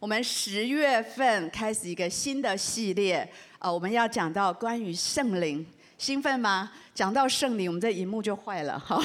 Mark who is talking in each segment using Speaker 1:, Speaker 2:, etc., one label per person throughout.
Speaker 1: 我们十月份开始一个新的系列，呃，我们要讲到关于圣灵，兴奋吗？讲到圣灵，我们这荧幕就坏了 哈。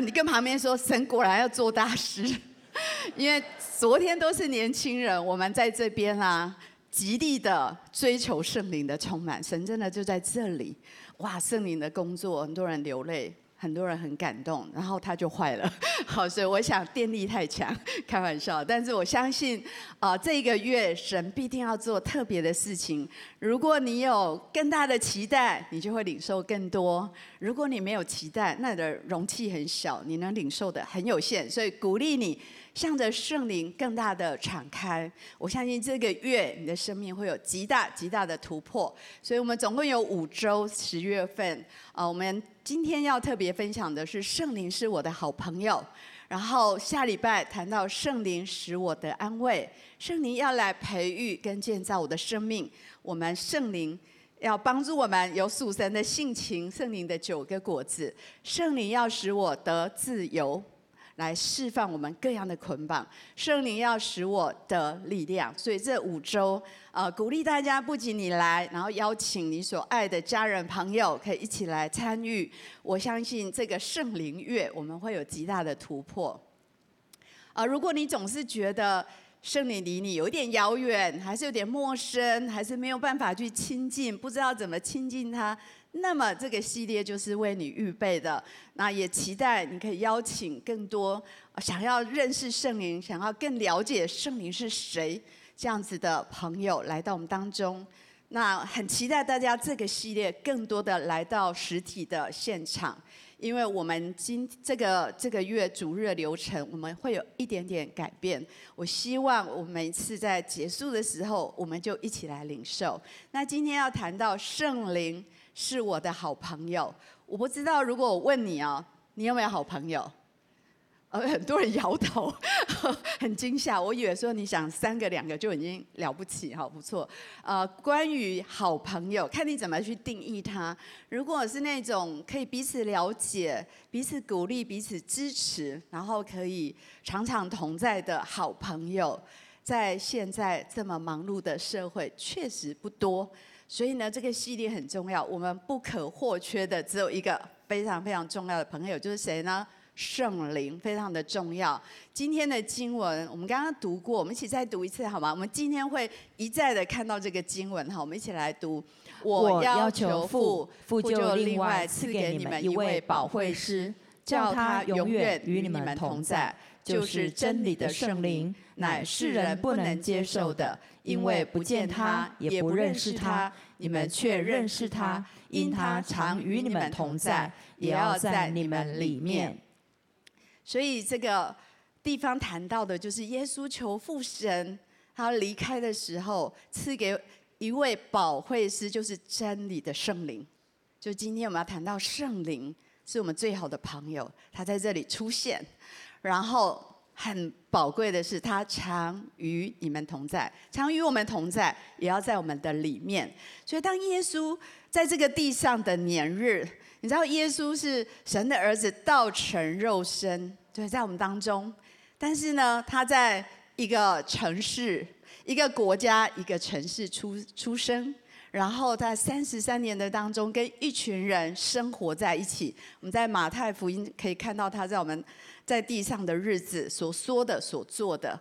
Speaker 1: 你跟旁边说，神果然要做大事，因为昨天都是年轻人，我们在这边啊，极力的追求圣灵的充满，神真的就在这里，哇，圣灵的工作，很多人流泪。很多人很感动，然后它就坏了。好，所以我想电力太强，开玩笑。但是我相信，啊、呃，这个月神必定要做特别的事情。如果你有更大的期待，你就会领受更多；如果你没有期待，那你的容器很小，你能领受的很有限。所以鼓励你。向着圣灵更大的敞开，我相信这个月你的生命会有极大极大的突破。所以我们总共有五周，十月份啊，我们今天要特别分享的是圣灵是我的好朋友。然后下礼拜谈到圣灵使我的安慰，圣灵要来培育跟建造我的生命。我们圣灵要帮助我们有属神的性情，圣灵的九个果子，圣灵要使我得自由。来释放我们各样的捆绑，圣灵要使我的力量，所以这五周，呃，鼓励大家不仅你来，然后邀请你所爱的家人朋友可以一起来参与。我相信这个圣灵月，我们会有极大的突破。啊、如果你总是觉得圣灵离你有点遥远，还是有点陌生，还是没有办法去亲近，不知道怎么亲近他。那么这个系列就是为你预备的，那也期待你可以邀请更多想要认识圣灵、想要更了解圣灵是谁这样子的朋友来到我们当中。那很期待大家这个系列更多的来到实体的现场，因为我们今这个这个月主日的流程我们会有一点点改变。我希望我们每次在结束的时候，我们就一起来领受。那今天要谈到圣灵。是我的好朋友，我不知道如果我问你哦，你有没有好朋友？呃，很多人摇头，很惊吓。我以为说你想三个两个就已经了不起，好不错。呃，关于好朋友，看你怎么去定义他。如果是那种可以彼此了解、彼此鼓励、彼此支持，然后可以常常同在的好朋友，在现在这么忙碌的社会，确实不多。所以呢，这个系列很重要，我们不可或缺的只有一个非常非常重要的朋友，就是谁呢？圣灵，非常的重要。今天的经文我们刚刚读过，我们一起再读一次好吗？我们今天会一再的看到这个经文哈，我们一起来读。我要求父，父就另外赐给你们一位保惠师，叫他永远与你们同在。就是真理的圣灵，乃世人不能接受的，因为不见他，也不认识他。你们却认识他，因他常与你们同在，也要在你们里面。所以这个地方谈到的就是耶稣求父神，他离开的时候赐给一位保惠师，就是真理的圣灵。就今天我们要谈到圣灵，是我们最好的朋友，他在这里出现。然后很宝贵的是，他常与你们同在，常与我们同在，也要在我们的里面。所以，当耶稣在这个地上的年日，你知道，耶稣是神的儿子，道成肉身，对，在我们当中。但是呢，他在一个城市、一个国家、一个城市出出生。然后在三十三年的当中，跟一群人生活在一起。我们在马太福音可以看到他在我们在地上的日子所说的、所做的，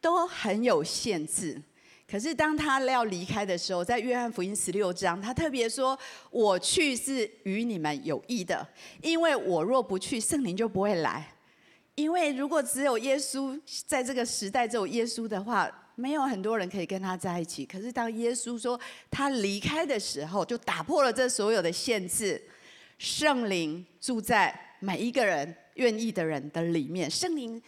Speaker 1: 都很有限制。可是当他要离开的时候，在约翰福音十六章，他特别说：“我去是与你们有益的，因为我若不去，圣灵就不会来。因为如果只有耶稣，在这个时代只有耶稣的话。”没有很多人可以跟他在一起，可是当耶稣说他离开的时候，就打破了这所有的限制。圣灵住在每一个人愿意的人的里面，圣灵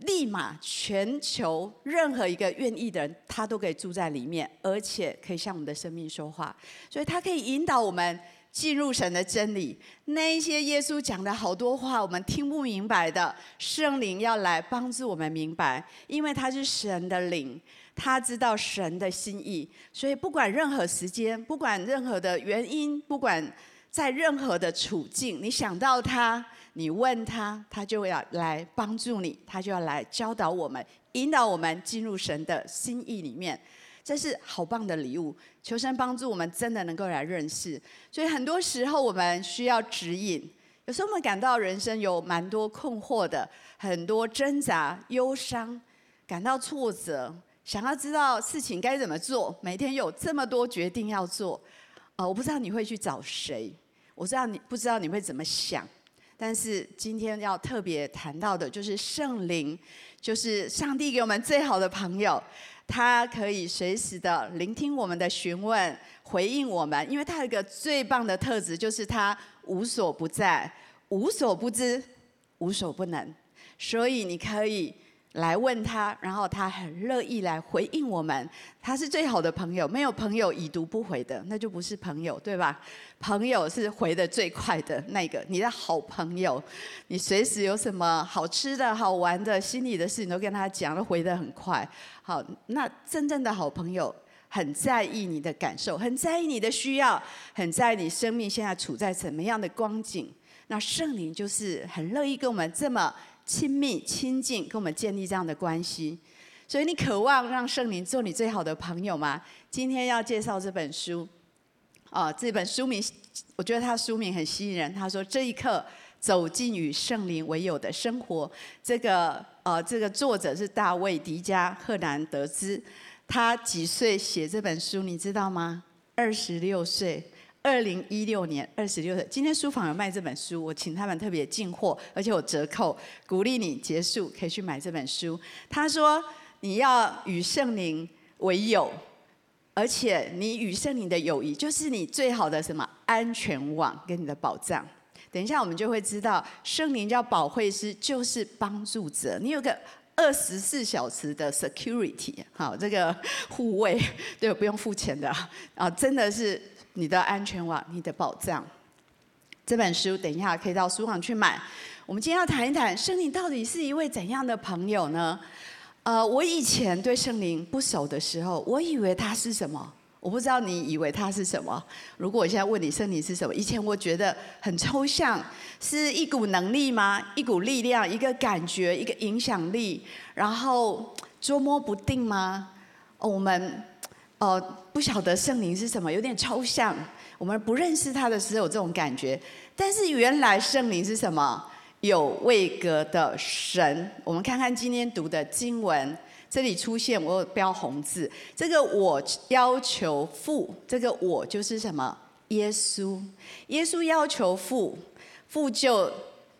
Speaker 1: 立马全球任何一个愿意的人，他都可以住在里面，而且可以向我们的生命说话，所以他可以引导我们。进入神的真理，那一些耶稣讲的好多话，我们听不明白的，圣灵要来帮助我们明白，因为他是神的灵，他知道神的心意，所以不管任何时间，不管任何的原因，不管在任何的处境，你想到他，你问他，他就要来帮助你，他就要来教导我们，引导我们进入神的心意里面。这是好棒的礼物，求神帮助我们真的能够来认识。所以很多时候我们需要指引，有时候我们感到人生有蛮多困惑的，很多挣扎、忧伤，感到挫折，想要知道事情该怎么做。每天有这么多决定要做，呃，我不知道你会去找谁，我知道你不知道你会怎么想。但是今天要特别谈到的就是圣灵，就是上帝给我们最好的朋友。他可以随时的聆听我们的询问，回应我们，因为他有一个最棒的特质，就是他无所不在、无所不知、无所不能，所以你可以。来问他，然后他很乐意来回应我们。他是最好的朋友，没有朋友已读不回的，那就不是朋友，对吧？朋友是回得最快的那个，你的好朋友，你随时有什么好吃的好玩的、心里的事情都跟他讲，都回得很快。好，那真正的好朋友很在意你的感受，很在意你的需要，很在意你生命现在处在什么样的光景。那圣灵就是很乐意跟我们这么。亲密亲近，跟我们建立这样的关系，所以你渴望让圣灵做你最好的朋友吗？今天要介绍这本书，啊，这本书名，我觉得它书名很吸引人。他说：“这一刻，走进与圣灵为友的生活。”这个，呃，这个作者是大卫·迪加·赫南德兹。他几岁写这本书？你知道吗？二十六岁。二零一六年二十六岁，今天书房有卖这本书，我请他们特别进货，而且有折扣，鼓励你结束可以去买这本书。他说你要与圣灵为友，而且你与圣灵的友谊就是你最好的什么安全网跟你的保障。等一下我们就会知道，圣灵叫保惠师，就是帮助者。你有个二十四小时的 security，好，这个护卫，对，不用付钱的啊，真的是。你的安全网，你的保障。这本书等一下可以到书房去买。我们今天要谈一谈圣灵到底是一位怎样的朋友呢？呃，我以前对圣灵不熟的时候，我以为他是什么？我不知道你以为他是什么。如果我现在问你圣灵是什么，以前我觉得很抽象，是一股能力吗？一股力量，一个感觉，一个影响力，然后捉摸不定吗？我们。哦，不晓得圣灵是什么，有点抽象。我们不认识他的时候有这种感觉，但是原来圣灵是什么？有位格的神。我们看看今天读的经文，这里出现我有标红字，这个我要求父，这个我就是什么？耶稣。耶稣要求父，父就。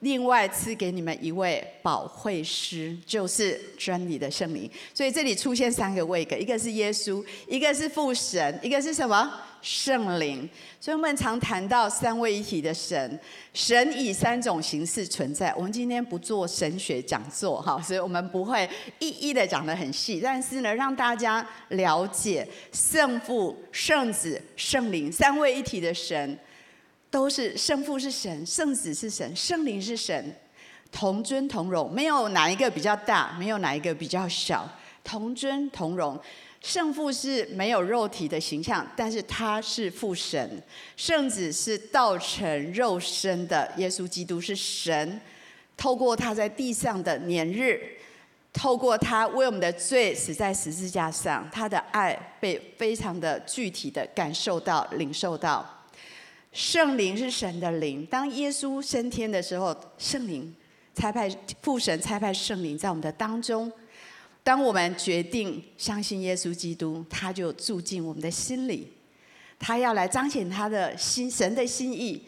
Speaker 1: 另外赐给你们一位保惠师，就是真理的圣灵。所以这里出现三个位格，一个是耶稣，一个是父神，一个是什么？圣灵。所以我们常谈到三位一体的神，神以三种形式存在。我们今天不做神学讲座哈，所以我们不会一一的讲得很细，但是呢，让大家了解圣父、圣子、圣灵三位一体的神。都是圣父是神，圣子是神，圣灵是神，同尊同荣，没有哪一个比较大，没有哪一个比较小，同尊同荣。圣父是没有肉体的形象，但是他是父神；圣子是道成肉身的耶稣基督是神，透过他在地上的年日，透过他为我们的罪死在十字架上，他的爱被非常的具体的感受到、领受到。圣灵是神的灵。当耶稣升天的时候，圣灵差派父神差派圣灵在我们的当中。当我们决定相信耶稣基督，他就住进我们的心里。他要来彰显他的心神的心意。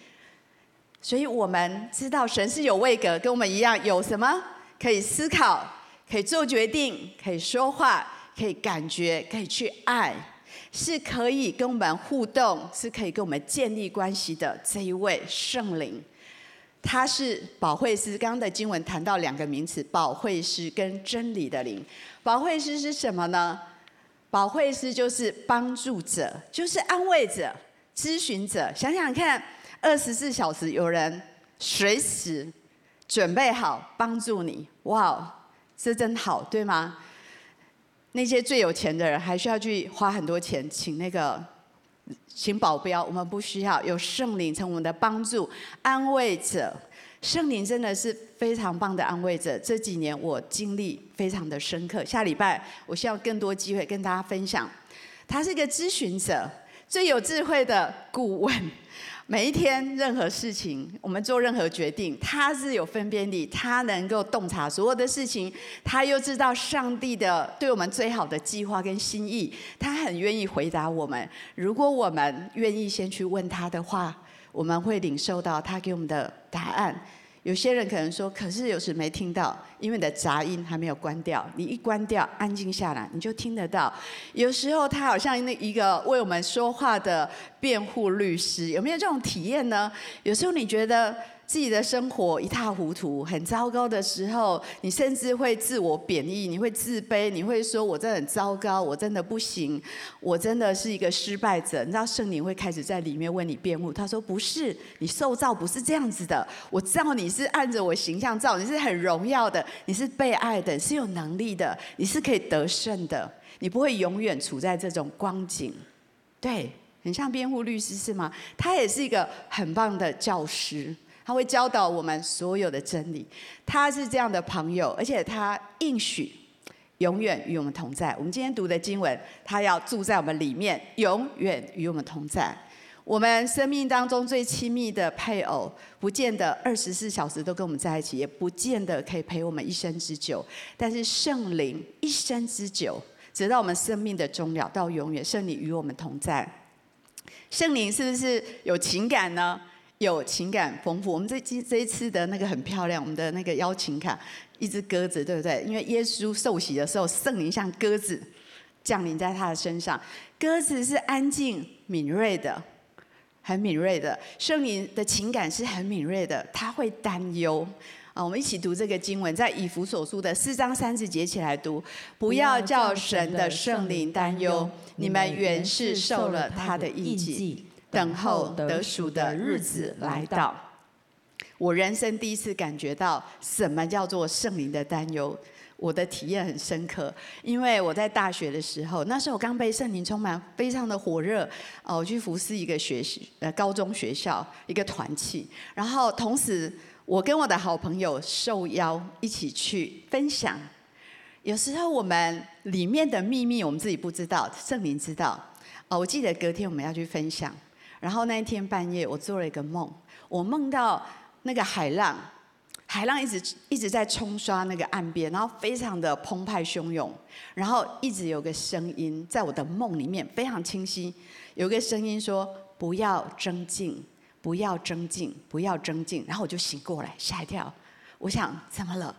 Speaker 1: 所以我们知道神是有位格，跟我们一样，有什么可以思考、可以做决定、可以说话、可以感觉、可以去爱。是可以跟我们互动，是可以跟我们建立关系的这一位圣灵，他是保惠师。刚刚的经文谈到两个名词：保惠师跟真理的灵。保惠师是什么呢？保惠师就是帮助者，就是安慰者、咨询者。想想看，二十四小时有人随时准备好帮助你，哇，这真好，对吗？那些最有钱的人还需要去花很多钱请那个请保镖，我们不需要，有圣灵成我们的帮助、安慰者。圣灵真的是非常棒的安慰者。这几年我经历非常的深刻。下礼拜我需要更多机会跟大家分享。他是一个咨询者，最有智慧的顾问。每一天任何事情，我们做任何决定，他是有分辨力，他能够洞察所有的事情，他又知道上帝的对我们最好的计划跟心意，他很愿意回答我们。如果我们愿意先去问他的话，我们会领受到他给我们的答案。有些人可能说，可是有时没听到，因为你的杂音还没有关掉。你一关掉，安静下来，你就听得到。有时候他好像那一个为我们说话的辩护律师，有没有这种体验呢？有时候你觉得。自己的生活一塌糊涂，很糟糕的时候，你甚至会自我贬义，你会自卑，你会说：“我真的很糟糕，我真的不行，我真的是一个失败者。”你知道圣灵会开始在里面为你辩护。他说：“不是，你受造不是这样子的。我知道你是按着我形象造，你是很荣耀的，你是被爱的，是有能力的，你是可以得胜的，你不会永远处在这种光景。”对，很像辩护律师是吗？他也是一个很棒的教师。他会教导我们所有的真理，他是这样的朋友，而且他应许永远与我们同在。我们今天读的经文，他要住在我们里面，永远与我们同在。我们生命当中最亲密的配偶，不见得二十四小时都跟我们在一起，也不见得可以陪我们一生之久。但是圣灵一生之久，直到我们生命的终了，到永远，圣灵与我们同在。圣灵是不是有情感呢？有情感丰富，我们这这这一次的那个很漂亮，我们的那个邀请卡，一只鸽子，对不对？因为耶稣受洗的时候，圣灵像鸽子降临在他的身上。鸽子是安静、敏锐的，很敏锐的。圣灵的情感是很敏锐的，他会担忧啊。我们一起读这个经文，在以弗所书的四章三十节起来读：不要叫神的圣灵担忧，你们原是受了他的印记。等候得赎的日子来到，我人生第一次感觉到什么叫做圣灵的担忧。我的体验很深刻，因为我在大学的时候，那时候刚被圣灵充满，非常的火热。哦，我去服侍一个学习呃高中学校一个团契，然后同时我跟我的好朋友受邀一起去分享。有时候我们里面的秘密我们自己不知道，圣灵知道。哦，我记得隔天我们要去分享。然后那一天半夜，我做了一个梦，我梦到那个海浪，海浪一直一直在冲刷那个岸边，然后非常的澎湃汹涌，然后一直有个声音在我的梦里面非常清晰，有个声音说：“不要争竞，不要争竞，不要争竞。”然后我就醒过来，吓一跳，我想怎么了？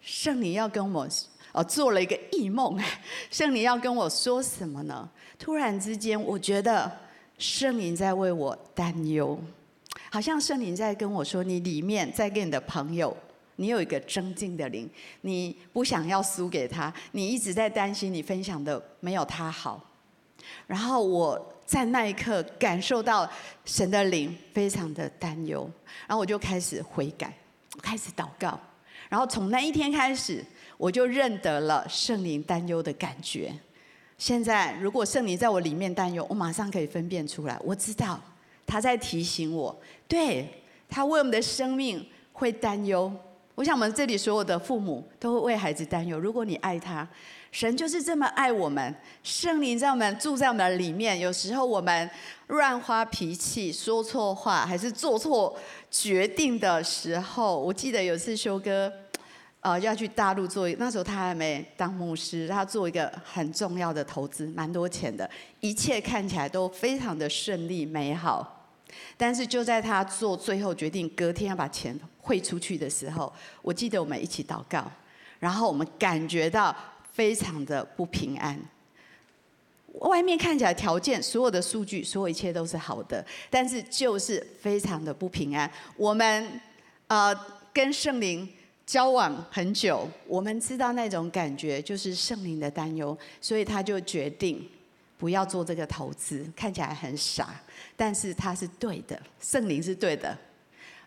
Speaker 1: 圣灵要跟我哦做了一个异梦，圣灵要跟我说什么呢？突然之间，我觉得。圣灵在为我担忧，好像圣灵在跟我说：“你里面在跟你的朋友，你有一个争竞的灵，你不想要输给他，你一直在担心你分享的没有他好。”然后我在那一刻感受到神的灵非常的担忧，然后我就开始悔改，开始祷告，然后从那一天开始，我就认得了圣灵担忧的感觉。现在，如果圣灵在我里面担忧，我马上可以分辨出来。我知道他在提醒我，对，他为我们的生命会担忧。我想，我们这里所有的父母都会为孩子担忧。如果你爱他，神就是这么爱我们。圣灵在我们住在我们的里面，有时候我们乱发脾气、说错话，还是做错决定的时候，我记得有一次修哥。呃，要去大陆做，那时候他还没当牧师，他做一个很重要的投资，蛮多钱的，一切看起来都非常的顺利美好。但是就在他做最后决定，隔天要把钱汇出去的时候，我记得我们一起祷告，然后我们感觉到非常的不平安。外面看起来条件，所有的数据，所有一切都是好的，但是就是非常的不平安。我们呃跟圣灵。交往很久，我们知道那种感觉就是圣灵的担忧，所以他就决定不要做这个投资。看起来很傻，但是他是对的，圣灵是对的，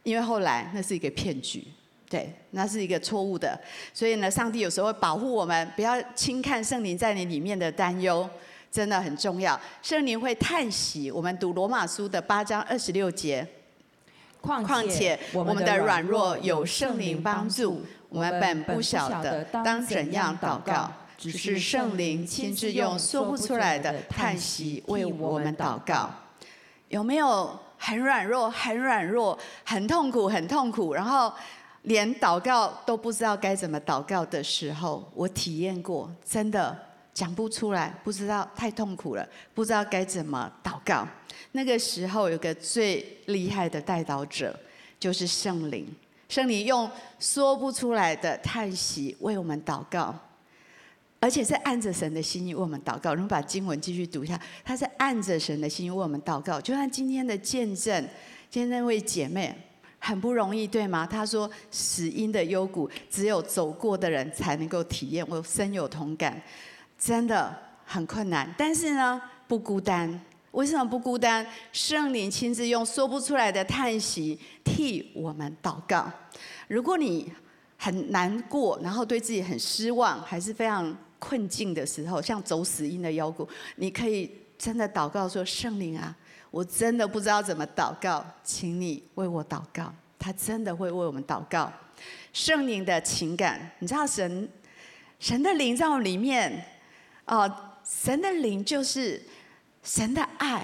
Speaker 1: 因为后来那是一个骗局，对，那是一个错误的。所以呢，上帝有时候会保护我们，不要轻看圣灵在你里面的担忧，真的很重要。圣灵会叹息，我们读罗马书的八章二十六节。况且我们的软弱有圣灵帮助，我们本不晓得当怎样祷告，只是圣灵亲自用说不出来的叹息为我们祷告。有没有很软弱、很软弱、很痛苦、很痛苦，然后连祷告都不知道该怎么祷告的时候？我体验过，真的讲不出来，不知道太痛苦了，不知道该怎么祷告。那个时候有个最厉害的代祷者，就是圣灵。圣灵用说不出来的叹息为我们祷告，而且是按着神的心意为我们祷告。我们把经文继续读一下，他是按着神的心意为我们祷告。就像今天的见证，今天那位姐妹很不容易，对吗？她说死荫的幽谷，只有走过的人才能够体验。我深有同感，真的很困难，但是呢，不孤单。为什么不孤单？圣灵亲自用说不出来的叹息替我们祷告。如果你很难过，然后对自己很失望，还是非常困境的时候，像走死因的幽谷，你可以真的祷告说：“圣灵啊，我真的不知道怎么祷告，请你为我祷告。”他真的会为我们祷告。圣灵的情感，你知道神神的灵在我里面哦、神的灵就是。神的爱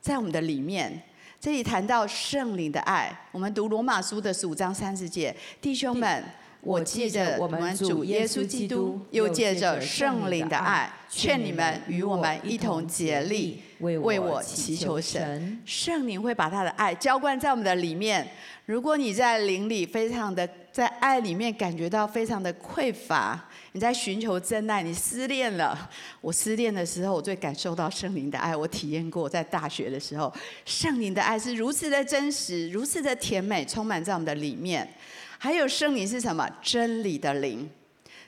Speaker 1: 在我们的里面，这里谈到圣灵的爱。我们读罗马书的十五章三十节，弟兄们，我借着我们主耶稣基督，又借着圣灵的爱，劝你们与我们一同竭力，为我祈求神。圣灵会把他的爱浇灌在我们的里面。如果你在灵里非常的在爱里面感觉到非常的匮乏。你在寻求真爱，你失恋了。我失恋的时候，我最感受到圣灵的爱。我体验过，在大学的时候，圣灵的爱是如此的真实，如此的甜美，充满在我们的里面。还有圣灵是什么？真理的灵。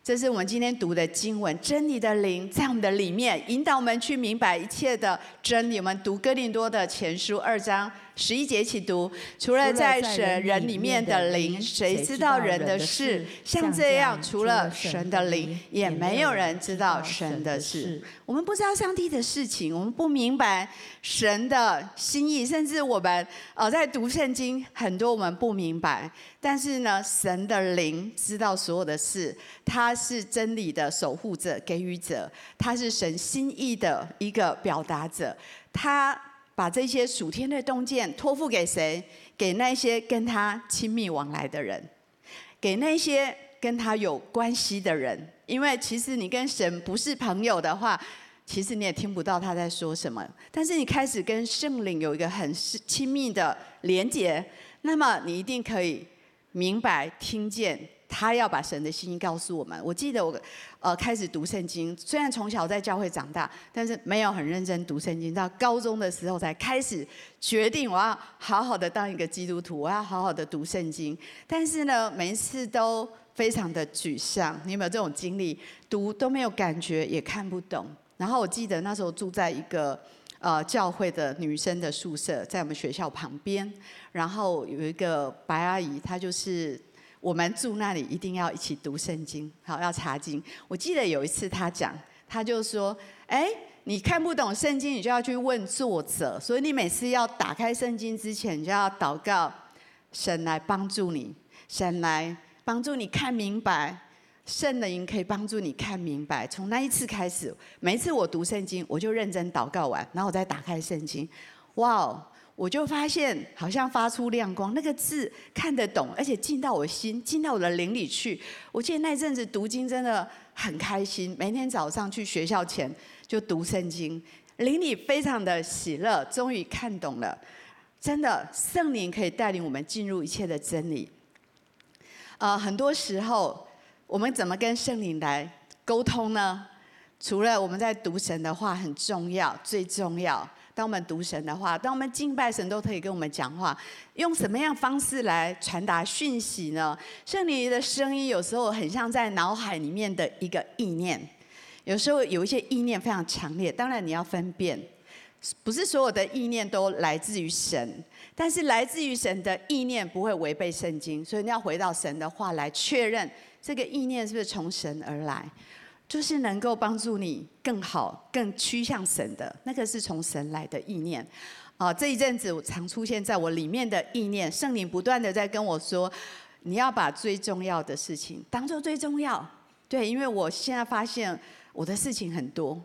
Speaker 1: 这是我们今天读的经文，真理的灵在我们的里面，引导我们去明白一切的真理。我们读哥林多的前书二章十一节一起读：除了在神人里面的灵，谁知道人的事？像这样，除了神的灵，也没有人知道神的事。我们不知道上帝的事情，我们不明白神的心意，甚至我们呃在读圣经，很多我们不明白。但是呢，神的灵知道所有的事，他是真理的守护者、给予者，他是神心意的一个表达者。他把这些属天的洞见托付给谁？给那些跟他亲密往来的人，给那些跟他有关系的人。因为其实你跟神不是朋友的话，其实你也听不到他在说什么。但是你开始跟圣灵有一个很亲密的连接，那么你一定可以明白、听见他要把神的心意告诉我们。我记得我呃开始读圣经，虽然从小在教会长大，但是没有很认真读圣经。到高中的时候才开始决定我要好好的当一个基督徒，我要好好的读圣经。但是呢，每一次都非常的沮丧。你有没有这种经历？读都没有感觉，也看不懂。然后我记得那时候住在一个呃教会的女生的宿舍，在我们学校旁边。然后有一个白阿姨，她就是我们住那里一定要一起读圣经，好要查经。我记得有一次他讲，他就说：“哎，你看不懂圣经，你就要去问作者。所以你每次要打开圣经之前，你就要祷告，神来帮助你，神来。”帮助你看明白，圣灵可以帮助你看明白。从那一次开始，每一次我读圣经，我就认真祷告完，然后我再打开圣经，哇哦，我就发现好像发出亮光，那个字看得懂，而且进到我心，进到我的灵里去。我记得那阵子读经真的很开心，每天早上去学校前就读圣经，灵里非常的喜乐，终于看懂了。真的，圣灵可以带领我们进入一切的真理。呃，很多时候我们怎么跟圣灵来沟通呢？除了我们在读神的话很重要，最重要。当我们读神的话，当我们敬拜神，都可以跟我们讲话。用什么样方式来传达讯息呢？圣灵的声音有时候很像在脑海里面的一个意念，有时候有一些意念非常强烈。当然你要分辨，不是所有的意念都来自于神。但是来自于神的意念不会违背圣经，所以你要回到神的话来确认这个意念是不是从神而来。就是能够帮助你更好、更趋向神的，那个是从神来的意念。啊，这一阵子我常出现在我里面的意念，圣灵不断的在跟我说，你要把最重要的事情当做最重要。对，因为我现在发现我的事情很多，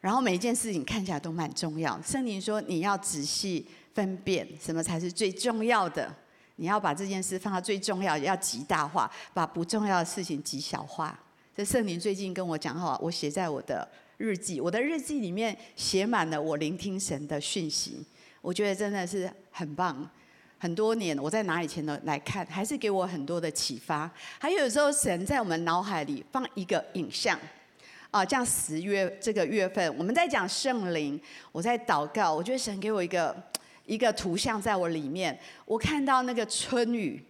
Speaker 1: 然后每一件事情看起来都蛮重要。圣灵说，你要仔细分辨什么才是最重要的，你要把这件事放到最重要，要极大化，把不重要的事情极小化。这圣灵最近跟我讲话，我写在我的日记，我的日记里面写满了我聆听神的讯息，我觉得真的是很棒。很多年我在拿以前的来看，还是给我很多的启发。还有时候神在我们脑海里放一个影像，啊，像十月这个月份，我们在讲圣灵，我在祷告，我觉得神给我一个一个图像在我里面，我看到那个春雨，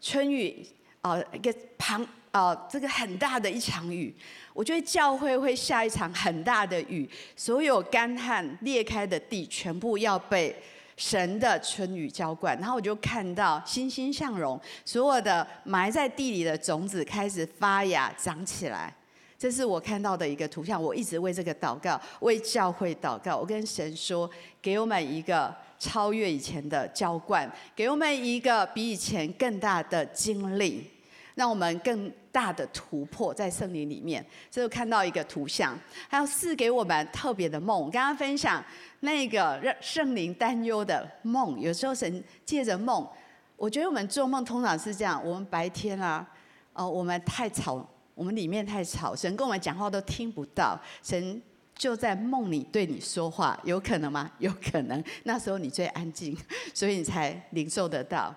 Speaker 1: 春雨啊，一个旁。哦，这个很大的一场雨，我觉得教会会下一场很大的雨，所有干旱裂开的地全部要被神的春雨浇灌，然后我就看到欣欣向荣，所有的埋在地里的种子开始发芽长起来，这是我看到的一个图像。我一直为这个祷告，为教会祷告。我跟神说，给我们一个超越以前的浇灌，给我们一个比以前更大的经历。让我们更大的突破在圣灵里面，这就看到一个图像，还有赐给我们特别的梦。我刚刚分享那个让圣灵担忧的梦，有时候神借着梦，我觉得我们做梦通常是这样：我们白天啊，哦，我们太吵，我们里面太吵，神跟我们讲话都听不到，神就在梦里对你说话，有可能吗？有可能，那时候你最安静，所以你才领受得到。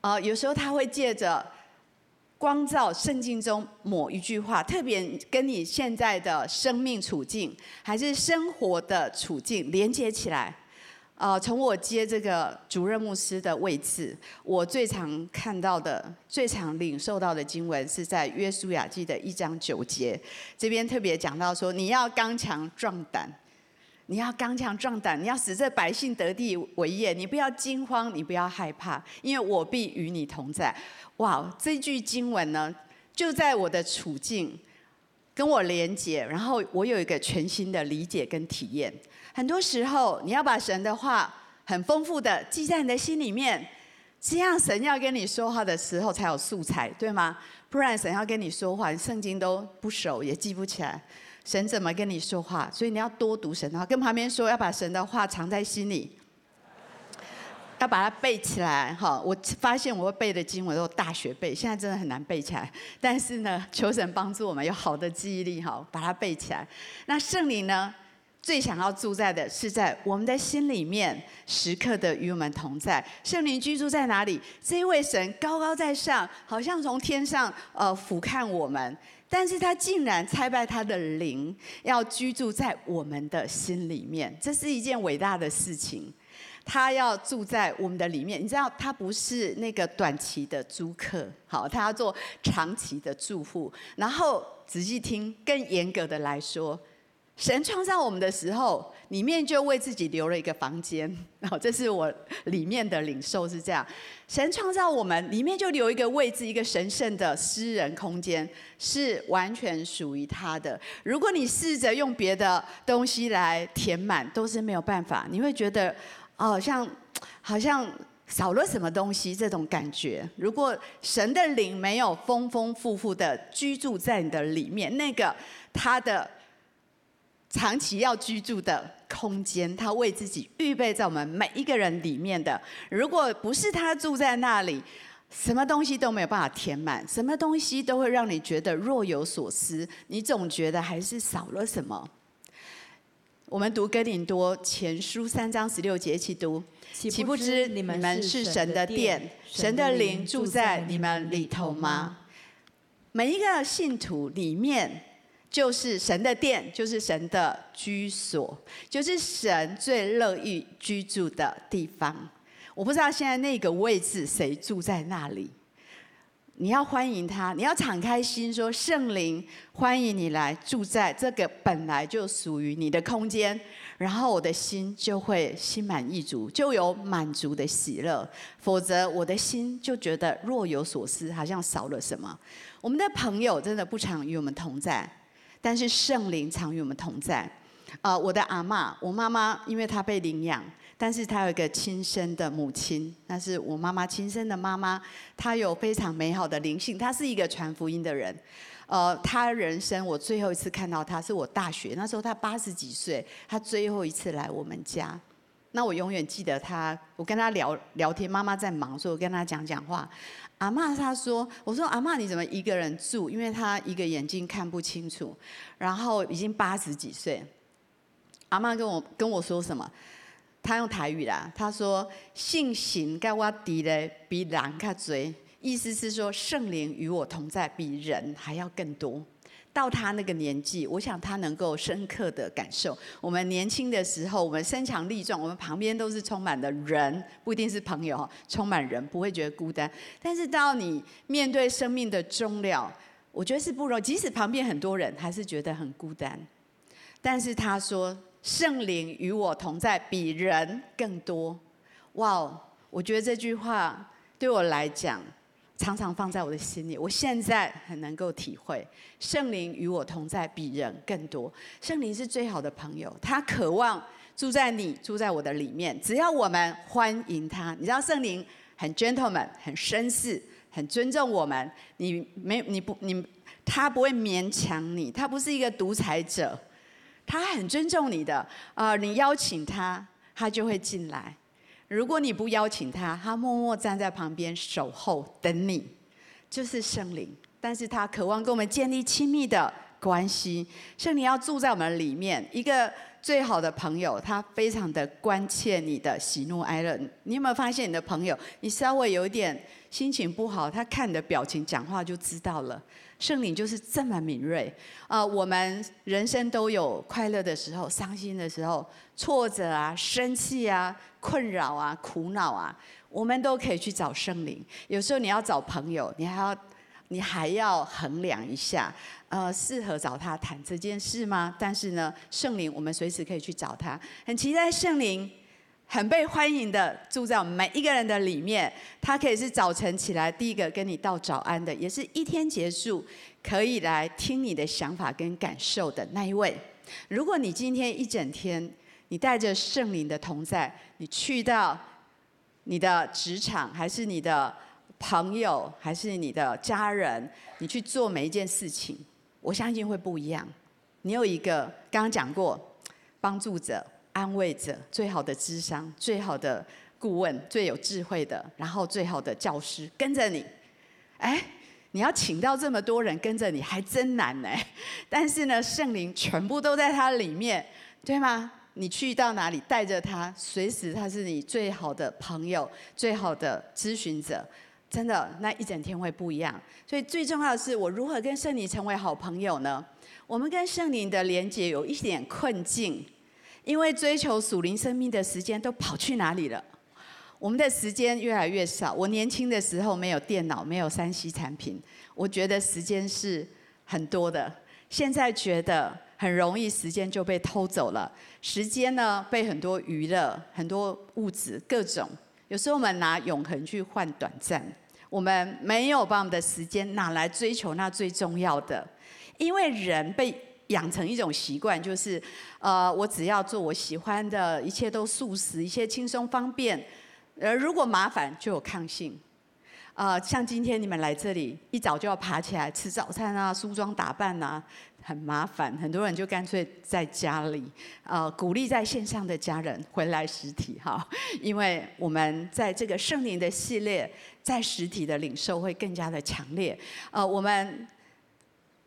Speaker 1: 啊，有时候他会借着。光照圣经中某一句话，特别跟你现在的生命处境，还是生活的处境连接起来。呃，从我接这个主任牧师的位置，我最常看到的、最常领受到的经文，是在约书亚记的一章九节。这边特别讲到说，你要刚强壮胆，你要刚强壮胆，你要使这百姓得地为业，你不要惊慌，你不要害怕，因为我必与你同在。哇，这句经文呢，就在我的处境跟我连接，然后我有一个全新的理解跟体验。很多时候，你要把神的话很丰富的记在你的心里面，这样神要跟你说话的时候才有素材，对吗？不然神要跟你说话，圣经都不熟也记不起来，神怎么跟你说话？所以你要多读神的话，跟旁边说要把神的话藏在心里。要把它背起来，哈！我发现我会背的经文都大学背，现在真的很难背起来。但是呢，求神帮助我们有好的记忆力，哈，把它背起来。那圣灵呢，最想要住在的是在我们的心里面，时刻的与我们同在。圣灵居住在哪里？这一位神高高在上，好像从天上呃俯瞰我们，但是他竟然差派他的灵要居住在我们的心里面，这是一件伟大的事情。他要住在我们的里面，你知道，他不是那个短期的租客，好，他要做长期的住户。然后仔细听，更严格的来说，神创造我们的时候，里面就为自己留了一个房间。然后这是我里面的领受是这样：神创造我们，里面就留一个位置，一个神圣的私人空间，是完全属于他的。如果你试着用别的东西来填满，都是没有办法。你会觉得。哦，像好像少了什么东西这种感觉。如果神的灵没有丰丰富富的居住在你的里面，那个他的长期要居住的空间，他为自己预备在我们每一个人里面的。如果不是他住在那里，什么东西都没有办法填满，什么东西都会让你觉得若有所思，你总觉得还是少了什么。我们读哥林多前书三章十六节，一起读。岂不知你们是神的殿，神的灵住在你们里头吗？每一个信徒里面就是神的殿，就是神的居所，就是神最乐意居住的地方。我不知道现在那个位置谁住在那里。你要欢迎他，你要敞开心说，圣灵欢迎你来住在这个本来就属于你的空间，然后我的心就会心满意足，就有满足的喜乐。否则我的心就觉得若有所思，好像少了什么。我们的朋友真的不常与我们同在，但是圣灵常与我们同在。呃，我的阿嬷，我妈妈，因为她被领养。但是她有一个亲生的母亲，那是我妈妈亲生的妈妈。她有非常美好的灵性，她是一个传福音的人。呃，她人生我最后一次看到她，是我大学那时候，她八十几岁，她最后一次来我们家。那我永远记得他，我跟他聊聊天，妈妈在忙，所以我跟他讲讲话。阿嬷她说：“我说阿嬷你怎么一个人住？因为她一个眼睛看不清楚，然后已经八十几岁。”阿嬷跟我跟我说什么？他用台语啦，他说：“信心跟我比嘞，比人较多。”意思是说，圣灵与我同在，比人还要更多。到他那个年纪，我想他能够深刻的感受。我们年轻的时候，我们身强力壮，我们旁边都是充满了人，不一定是朋友，充满人不会觉得孤单。但是到你面对生命的终了，我觉得是不容易。即使旁边很多人，还是觉得很孤单。但是他说。圣灵与我同在，比人更多。哇哦！我觉得这句话对我来讲，常常放在我的心里。我现在很能够体会，圣灵与我同在，比人更多。圣灵是最好的朋友，他渴望住在你，住在我的里面。只要我们欢迎他，你知道圣灵很 gentleman，很绅士，很尊重我们。你没你不你，他不会勉强你，他不是一个独裁者。他很尊重你的，呃，你邀请他，他就会进来；如果你不邀请他，他默默站在旁边守候等你，就是圣灵。但是他渴望跟我们建立亲密的关系，圣灵要住在我们里面。一个最好的朋友，他非常的关切你的喜怒哀乐。你有没有发现你的朋友，你稍微有一点心情不好，他看你的表情、讲话就知道了。圣灵就是这么敏锐啊、我们人生都有快乐的时候、伤心的时候、挫折啊、生气啊、困扰啊、苦恼啊，我们都可以去找圣灵。有时候你要找朋友，你还要你还要衡量一下，呃，适合找他谈这件事吗？但是呢，圣灵我们随时可以去找他，很期待圣灵。很被欢迎的住在我们每一个人的里面，他可以是早晨起来第一个跟你道早安的，也是一天结束可以来听你的想法跟感受的那一位。如果你今天一整天你带着圣灵的同在，你去到你的职场，还是你的朋友，还是你的家人，你去做每一件事情，我相信会不一样。你有一个刚刚讲过帮助者。安慰者，最好的智商，最好的顾问，最有智慧的，然后最好的教师跟着你。哎，你要请到这么多人跟着你，还真难呢。但是呢，圣灵全部都在他里面，对吗？你去到哪里，带着他，随时他是你最好的朋友，最好的咨询者。真的，那一整天会不一样。所以最重要的是，我如何跟圣灵成为好朋友呢？我们跟圣灵的连结有一点困境。因为追求属灵生命的时间都跑去哪里了？我们的时间越来越少。我年轻的时候没有电脑，没有 3C 产品，我觉得时间是很多的。现在觉得很容易，时间就被偷走了。时间呢，被很多娱乐、很多物质、各种，有时候我们拿永恒去换短暂，我们没有把我们的时间拿来追求那最重要的，因为人被。养成一种习惯，就是，呃，我只要做我喜欢的，一切都素食，一切轻松方便。而如果麻烦，就有抗性。啊，像今天你们来这里，一早就要爬起来吃早餐啊，梳妆打扮啊，很麻烦。很多人就干脆在家里。呃，鼓励在线上的家人回来实体哈，因为我们在这个圣灵的系列，在实体的领受会更加的强烈。呃，我们。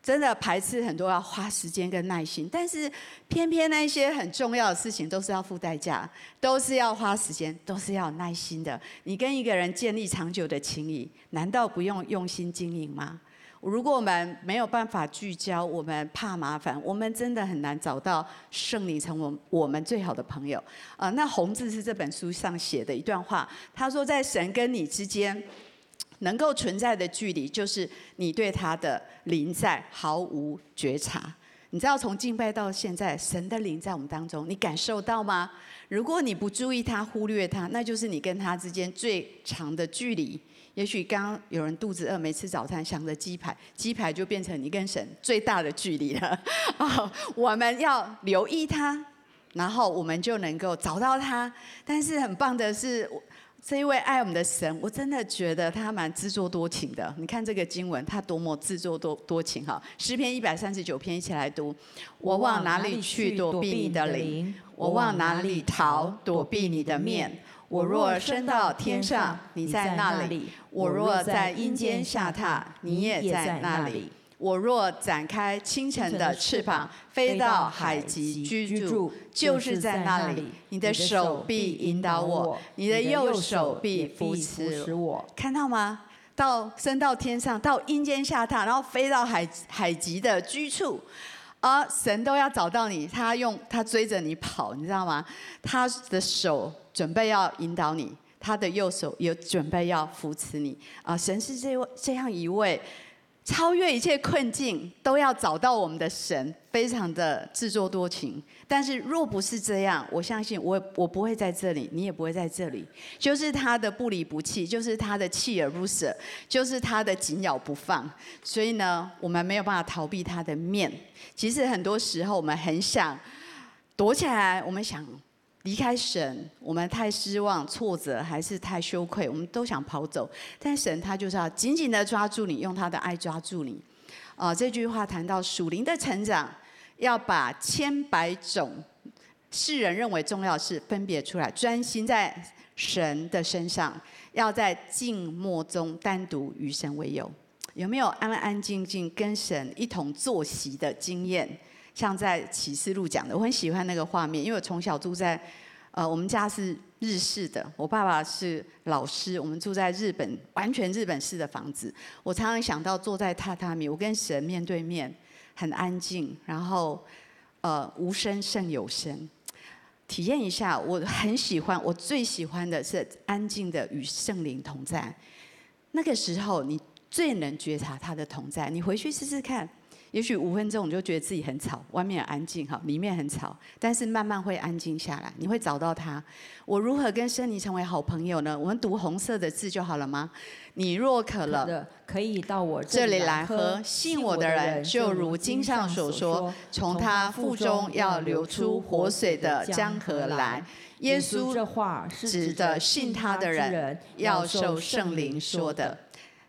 Speaker 1: 真的排斥很多要花时间跟耐心，但是偏偏那些很重要的事情都是要付代价，都是要花时间，都是要有耐心的。你跟一个人建立长久的情谊，难道不用用心经营吗？如果我们没有办法聚焦，我们怕麻烦，我们真的很难找到圣灵成为我们最好的朋友。啊，那红字是这本书上写的一段话，他说在神跟你之间。能够存在的距离，就是你对他的临在毫无觉察。你知道，从敬拜到现在，神的灵在我们当中，你感受到吗？如果你不注意他，忽略他，那就是你跟他之间最长的距离。也许刚刚有人肚子饿，没吃早餐，想着鸡排，鸡排就变成你跟神最大的距离了。哦，我们要留意他，然后我们就能够找到他。但是很棒的是。这一位爱我们的神，我真的觉得他蛮自作多情的。你看这个经文，他多么自作多多情哈！诗篇一百三十九篇，一起来读：我往哪里去躲避你的灵？我往哪里逃躲避你的面？我若升到天上，你在那里；我若在阴间下榻，你也在那里。我若展开清晨的翅膀，飞到海极居住，就是在那里。你的手臂引导我，你的右手臂扶持我。看到吗？到升到天上，到阴间下榻，然后飞到海海极的居处，而神都要找到你，他用他追着你跑，你知道吗？他的手准备要引导你，他的右手也准备要扶持你。啊，神是这位这样一位。超越一切困境，都要找到我们的神，非常的自作多情。但是若不是这样，我相信我我不会在这里，你也不会在这里。就是他的不离不弃，就是他的锲而不舍，就是他的紧咬不放。所以呢，我们没有办法逃避他的面。其实很多时候，我们很想躲起来，我们想。离开神，我们太失望、挫折，还是太羞愧，我们都想跑走。但神他就是要紧紧的抓住你，用他的爱抓住你。啊、这句话谈到属灵的成长，要把千百种世人认为重要的事分别出来，专心在神的身上，要在静默中单独与神为友。有没有安安静静跟神一同坐席的经验？像在启示录讲的，我很喜欢那个画面，因为我从小住在，呃，我们家是日式的，我爸爸是老师，我们住在日本，完全日本式的房子。我常常想到坐在榻榻米，我跟神面对面，很安静，然后，呃，无声胜有声，体验一下。我很喜欢，我最喜欢的是安静的与圣灵同在。那个时候，你最能觉察他的同在。你回去试试看。也许五分钟你就觉得自己很吵，外面很安静哈，里面很吵，但是慢慢会安静下来，你会找到他。我如何跟圣灵成为好朋友呢？我们读红色的字就好了吗？你若渴了，
Speaker 2: 可以到我这里来喝。
Speaker 1: 信我的人，就如经上所说，从他腹中要流出活水的江河来。耶稣这话是指的信他的人要受圣灵说的。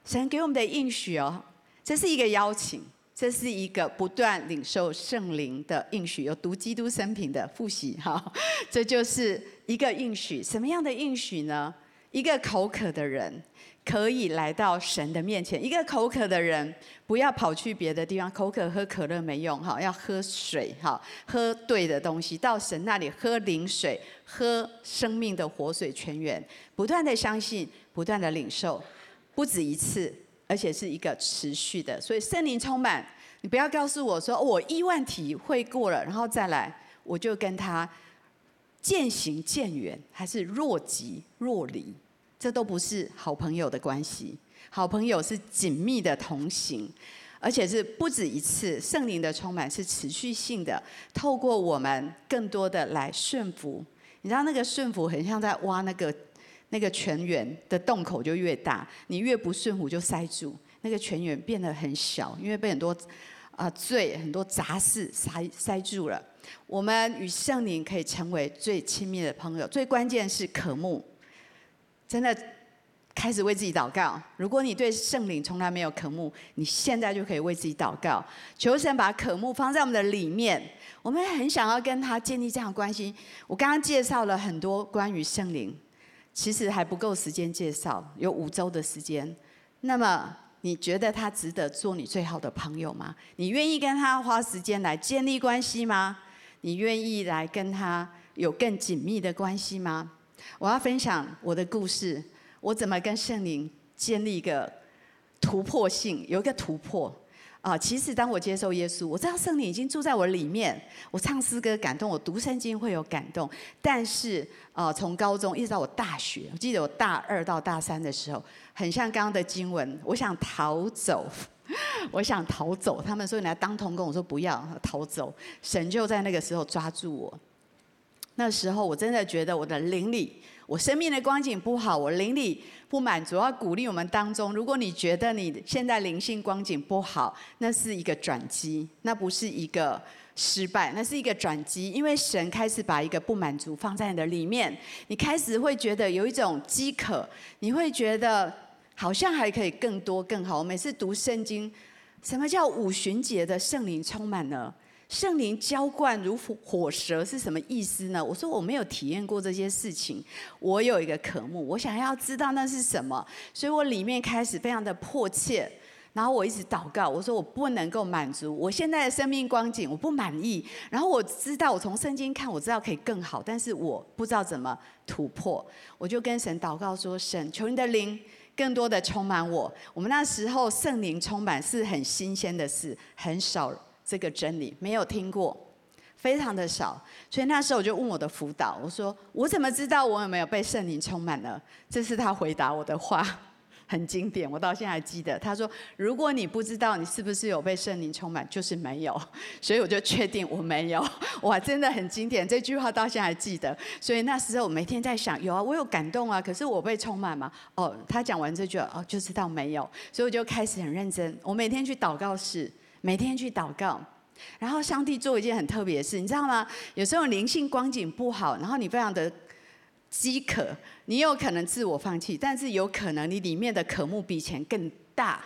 Speaker 1: 神给我们的应许哦，这是一个邀请。这是一个不断领受圣灵的应许，有读基督生平的复习哈，这就是一个应许。什么样的应许呢？一个口渴的人可以来到神的面前。一个口渴的人不要跑去别的地方，口渴喝可乐没用哈，要喝水哈，喝对的东西，到神那里喝灵水，喝生命的活水泉源，不断的相信，不断的领受，不止一次。而且是一个持续的，所以圣灵充满，你不要告诉我说我亿万体会过了，然后再来我就跟他渐行渐远，还是若即若离，这都不是好朋友的关系。好朋友是紧密的同行，而且是不止一次。圣灵的充满是持续性的，透过我们更多的来顺服。你知道那个顺服很像在挖那个。那个泉源的洞口就越大，你越不顺服就塞住，那个泉源变得很小，因为被很多啊、罪、很多杂事塞塞住了。我们与圣灵可以成为最亲密的朋友，最关键是渴慕，真的开始为自己祷告。如果你对圣灵从来没有渴慕，你现在就可以为自己祷告，求神把渴慕放在我们的里面。我们很想要跟他建立这样的关系。我刚刚介绍了很多关于圣灵。其实还不够时间介绍，有五周的时间。那么你觉得他值得做你最好的朋友吗？你愿意跟他花时间来建立关系吗？你愿意来跟他有更紧密的关系吗？我要分享我的故事，我怎么跟圣灵建立一个突破性，有一个突破。啊，其实当我接受耶稣，我知道圣灵已经住在我里面。我唱诗歌感动，我读圣经会有感动。但是，啊，从高中一直到我大学，我记得我大二到大三的时候，很像刚刚的经文，我想逃走，我想逃走。他们说你来当童工，我说不要，逃走。神就在那个时候抓住我。那时候我真的觉得我的灵里，我生命的光景不好，我灵里不满足。要鼓励我们当中，如果你觉得你现在灵性光景不好，那是一个转机，那不是一个失败，那是一个转机。因为神开始把一个不满足放在你的里面，你开始会觉得有一种饥渴，你会觉得好像还可以更多更好。我每次读圣经，什么叫五旬节的圣灵充满了？圣灵浇灌如火火蛇是什么意思呢？我说我没有体验过这些事情，我有一个渴慕，我想要知道那是什么，所以我里面开始非常的迫切，然后我一直祷告，我说我不能够满足我现在的生命光景，我不满意，然后我知道我从圣经看，我知道可以更好，但是我不知道怎么突破，我就跟神祷告说：神，求你的灵更多的充满我。我们那时候圣灵充满是很新鲜的事，很少。这个真理没有听过，非常的少，所以那时候我就问我的辅导，我说我怎么知道我有没有被圣灵充满了？这是他回答我的话，很经典，我到现在还记得。他说：如果你不知道你是不是有被圣灵充满，就是没有。所以我就确定我没有，哇，真的很经典，这句话到现在还记得。所以那时候我每天在想，有啊，我有感动啊，可是我被充满吗？哦，他讲完这句，哦，就知道没有。所以我就开始很认真，我每天去祷告室。每天去祷告，然后上帝做一件很特别的事，你知道吗？有时候灵性光景不好，然后你非常的饥渴，你有可能自我放弃，但是有可能你里面的渴慕比以前更大，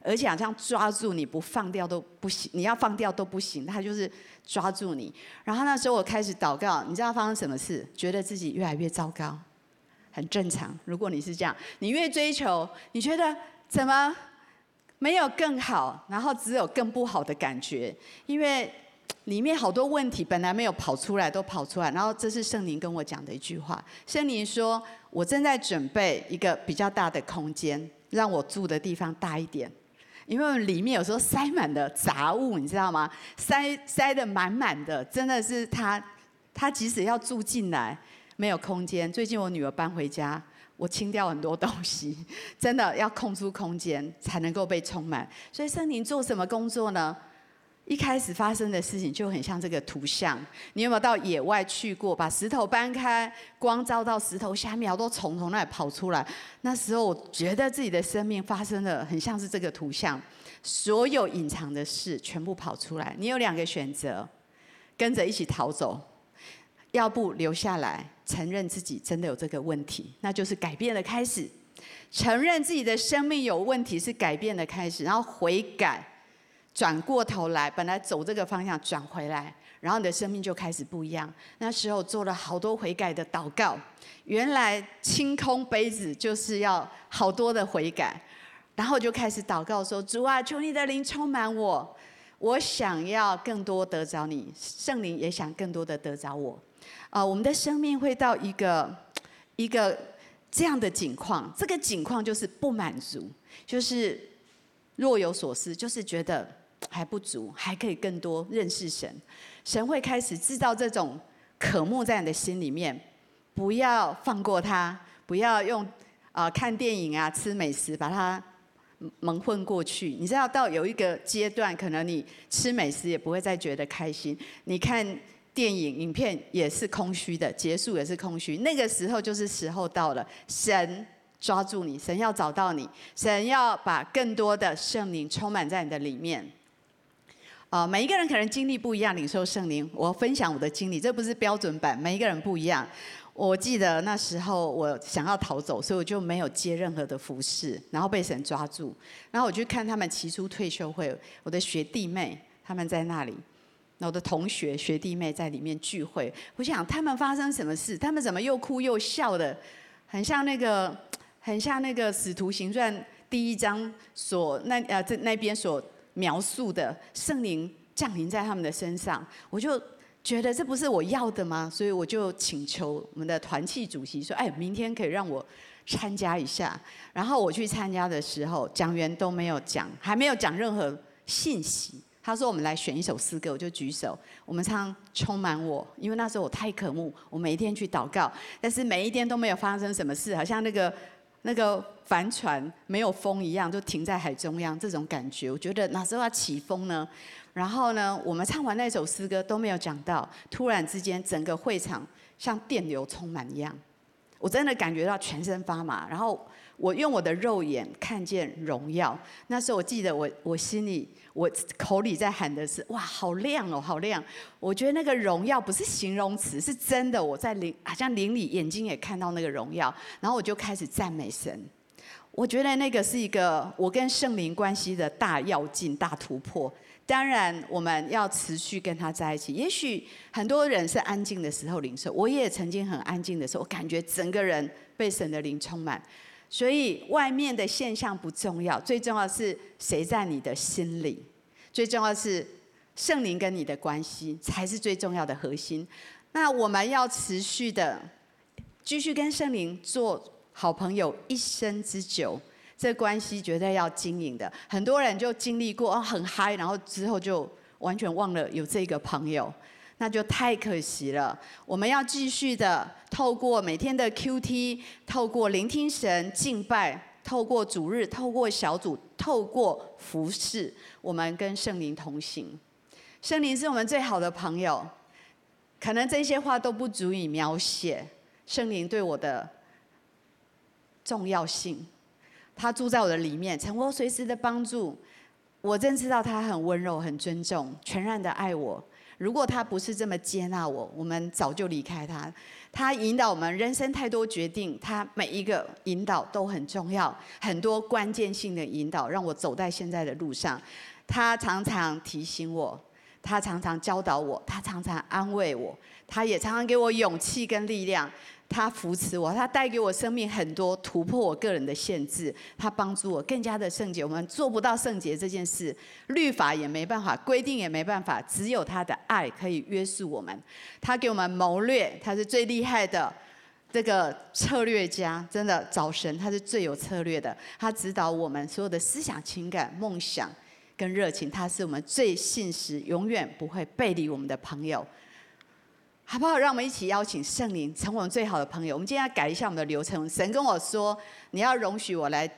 Speaker 1: 而且好像抓住你不放掉都不行，你要放掉都不行，他就是抓住你。然后那时候我开始祷告，你知道发生什么事？觉得自己越来越糟糕，很正常。如果你是这样，你越追求，你觉得怎么？没有更好，然后只有更不好的感觉，因为里面好多问题本来没有跑出来，都跑出来。然后这是圣灵跟我讲的一句话，圣灵说：“我正在准备一个比较大的空间，让我住的地方大一点，因为里面有时候塞满了杂物，你知道吗？塞塞得满满的，真的是他，他即使要住进来，没有空间。最近我女儿搬回家。”我清掉很多东西，真的要空出空间才能够被充满。所以圣灵做什么工作呢？一开始发生的事情就很像这个图像。你有没有到野外去过？把石头搬开，光照到石头下面，好多虫从那里跑出来。那时候我觉得自己的生命发生的很像是这个图像，所有隐藏的事全部跑出来。你有两个选择，跟着一起逃走，要不留下来。承认自己真的有这个问题，那就是改变的开始。承认自己的生命有问题是改变的开始，然后悔改，转过头来，本来走这个方向转回来，然后你的生命就开始不一样。那时候做了好多悔改的祷告，原来清空杯子就是要好多的悔改，然后就开始祷告说：主啊，求你的灵充满我，我想要更多得着你，圣灵也想更多的得着我。啊，我们的生命会到一个一个这样的境况，这个境况就是不满足，就是若有所思，就是觉得还不足，还可以更多认识神。神会开始制造这种渴慕在你的心里面，不要放过他，不要用啊看电影啊吃美食把它蒙混过去。你知道到有一个阶段，可能你吃美食也不会再觉得开心。你看。电影、影片也是空虚的，结束也是空虚。那个时候就是时候到了，神抓住你，神要找到你，神要把更多的圣灵充满在你的里面。啊、每一个人可能经历不一样，领受圣灵。我分享我的经历，这不是标准版，每一个人不一样。我记得那时候我想要逃走，所以我就没有接任何的服饰，然后被神抓住。然后我去看他们起初退休会，我的学弟妹他们在那里。我的同学学弟妹在里面聚会，我想他们发生什么事？他们怎么又哭又笑的？很像那个，很像那个《使徒行传》第一章所那呃这那边所描述的圣灵降临在他们的身上。我就觉得这不是我要的吗？所以我就请求我们的团契主席说：“哎，明天可以让我参加一下。”然后我去参加的时候，讲员都没有讲，还没有讲任何。信息。他说：“我们来选一首诗歌，我就举手。我们唱充满我，因为那时候我太渴慕，我每一天去祷告，但是每一天都没有发生什么事，好像那个那个帆船没有风一样，就停在海中央。这种感觉，我觉得哪时候要起风呢？然后呢，我们唱完那首诗歌都没有讲到，突然之间整个会场像电流充满一样，我真的感觉到全身发麻，然后。”我用我的肉眼看见荣耀，那时候我记得我我心里我口里在喊的是哇，好亮哦，好亮！我觉得那个荣耀不是形容词，是真的。我在灵好像灵里眼睛也看到那个荣耀，然后我就开始赞美神。我觉得那个是一个我跟圣灵关系的大跃进、大突破。当然，我们要持续跟他在一起。也许很多人是安静的时候领受，我也曾经很安静的时候，我感觉整个人被神的灵充满。所以外面的现象不重要，最重要是谁在你的心里，最重要是圣灵跟你的关系才是最重要的核心。那我们要持续的继续跟圣灵做好朋友，一生之久，这关系绝对要经营的。很多人就经历过哦，很嗨，然后之后就完全忘了有这个朋友。那就太可惜了。我们要继续的透过每天的 QT，透过聆听神敬拜，透过主日，透过小组，透过服饰，我们跟圣灵同行。圣灵是我们最好的朋友，可能这些话都不足以描写圣灵对我的重要性。他住在我的里面，成为我随时的帮助。我真知道他很温柔，很尊重，全然的爱我。如果他不是这么接纳我，我们早就离开他。他引导我们人生太多决定，他每一个引导都很重要，很多关键性的引导让我走在现在的路上。他常常提醒我，他常常教导我，他常常安慰我，他也常常给我勇气跟力量。他扶持我，他带给我生命很多突破我个人的限制，他帮助我更加的圣洁。我们做不到圣洁这件事，律法也没办法，规定也没办法，只有他的爱可以约束我们。他给我们谋略，他是最厉害的这个策略家，真的找神，他是最有策略的。他指导我们所有的思想、情感、梦想跟热情，他是我们最信实、永远不会背离我们的朋友。好不好？让我们一起邀请圣灵成为我们最好的朋友。我们今天要改一下我们的流程。神跟我说：“你要容许我来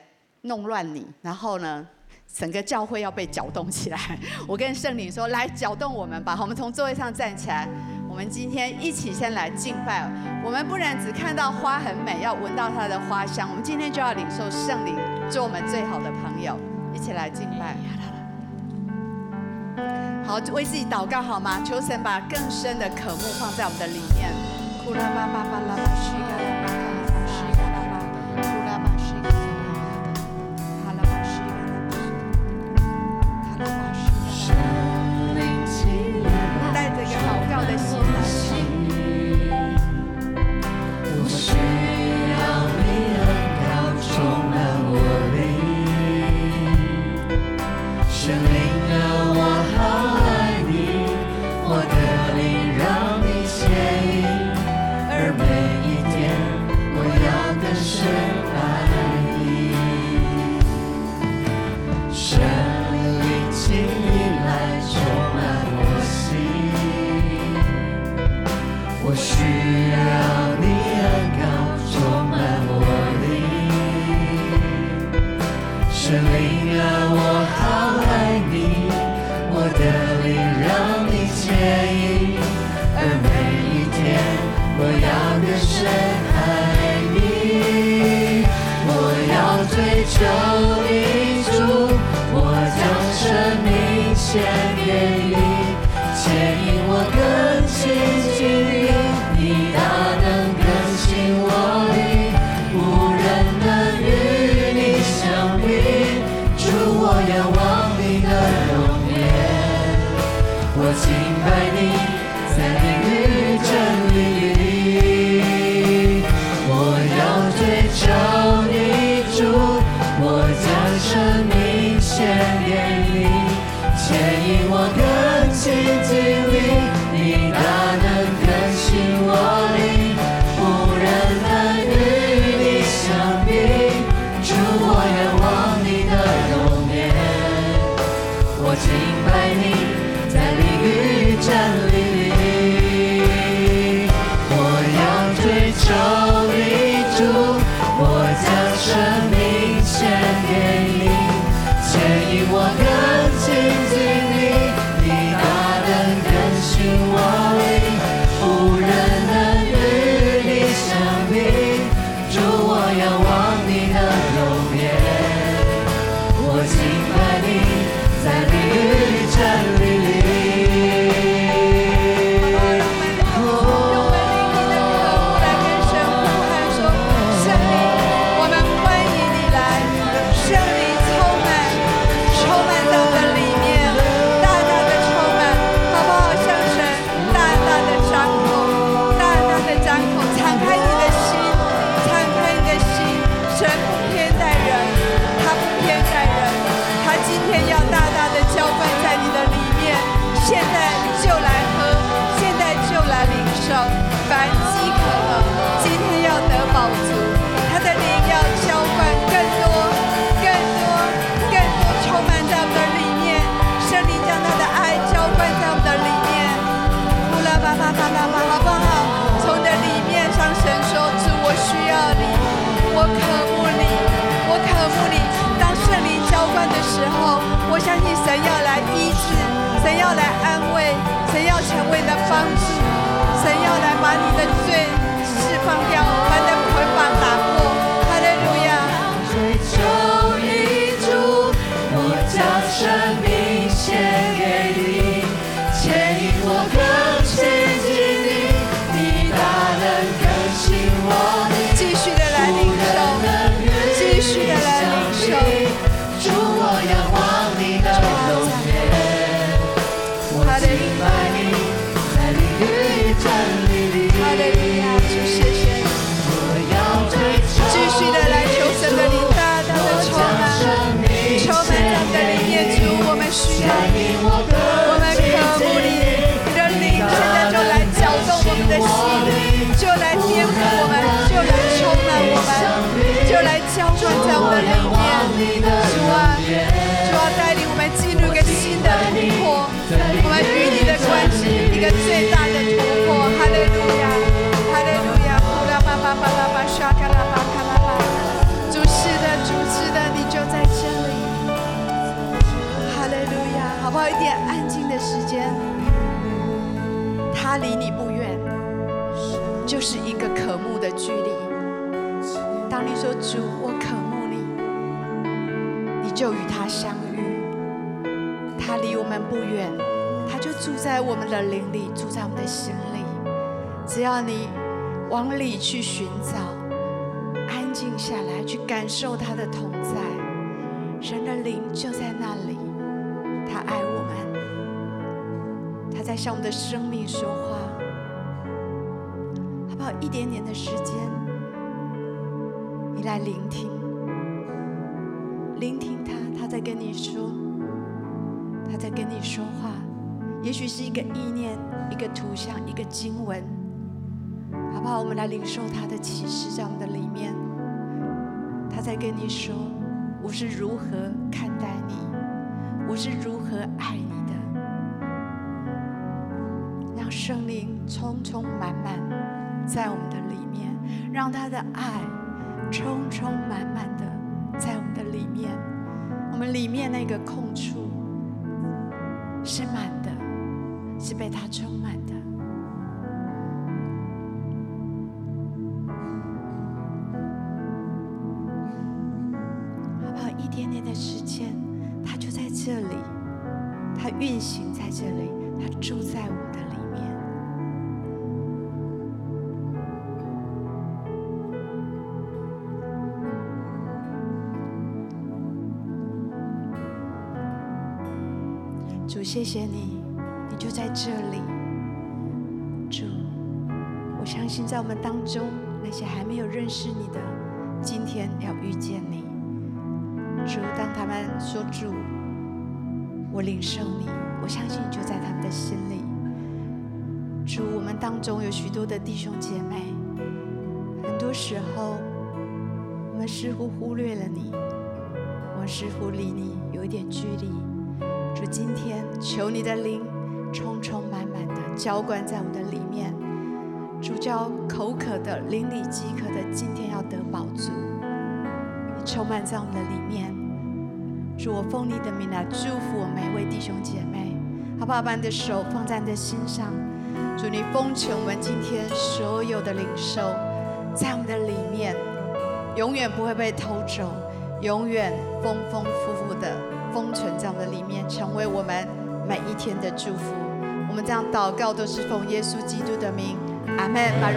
Speaker 1: 弄乱你。”然后呢，整个教会要被搅动起来。我跟圣灵说：“来搅动我们吧！”，我们从座位上站起来。我们今天一起先来敬拜。我们不然只看到花很美，要闻到它的花香。我们今天就要领受圣灵做我们最好的朋友，一起来敬拜。好，为自己祷告好吗？求神把更深的渴慕放在我们的里面。时候，我相信神要来医治，神要来安慰，神要成为的帮助。神要来把你的罪释放掉，最大的突破。哈利路亚，哈利路亚，呼啦吧吧吧吧吧，沙卡拉巴卡拉巴。主是的，主是的，你就在这里。哈利路亚，好不好？一点安静的时间，他离你不远，就是一个渴慕的距离。当你说主，我渴慕你，你就与他相遇。他离我们不远，住在我们的灵里，住在我们的心里。只要你往里去寻找，安静下来，去感受他的同在，神的灵就在那里。他爱我们，他在向我们的生命说话。好不好？一点点的时间，你来聆听，聆听他，他在跟你说，他在跟你说话。也许是一个意念，一个图像，一个经文，好不好？我们来领受他的启示在我们的里面。他在跟你说，我是如何看待你，我是如何爱你的。让圣灵充充满满在我们的里面，让他的爱充充满满的在我们的里面。我们里面那个空处是满。是被他充满的，好不好？一点点的时间，他就在这里，他运行在这里，他住在我的里面。主，谢谢你。在这里，主，我相信在我们当中那些还没有认识你的，今天要遇见你。主，当他们说主，我领受你，我相信就在他们的心里。主，我们当中有许多的弟兄姐妹，很多时候我们似乎忽略了你，我们似乎离你有一点距离。主，今天求你的灵。充充满满的浇灌在我们的里面，主叫口渴的、灵里饥渴的，今天要得饱足。你充满在我们的里面，主，我奉你的名来祝福我每一位弟兄姐妹，好不好？把你的手放在你的心上，主，你封存我们今天所有的领受，在我们的里面，永远不会被偷走，永远丰丰富富的封存在我们的里面，成为我们。每一天的祝福，我们这样祷告都是奉耶稣基督的名，阿门。把荣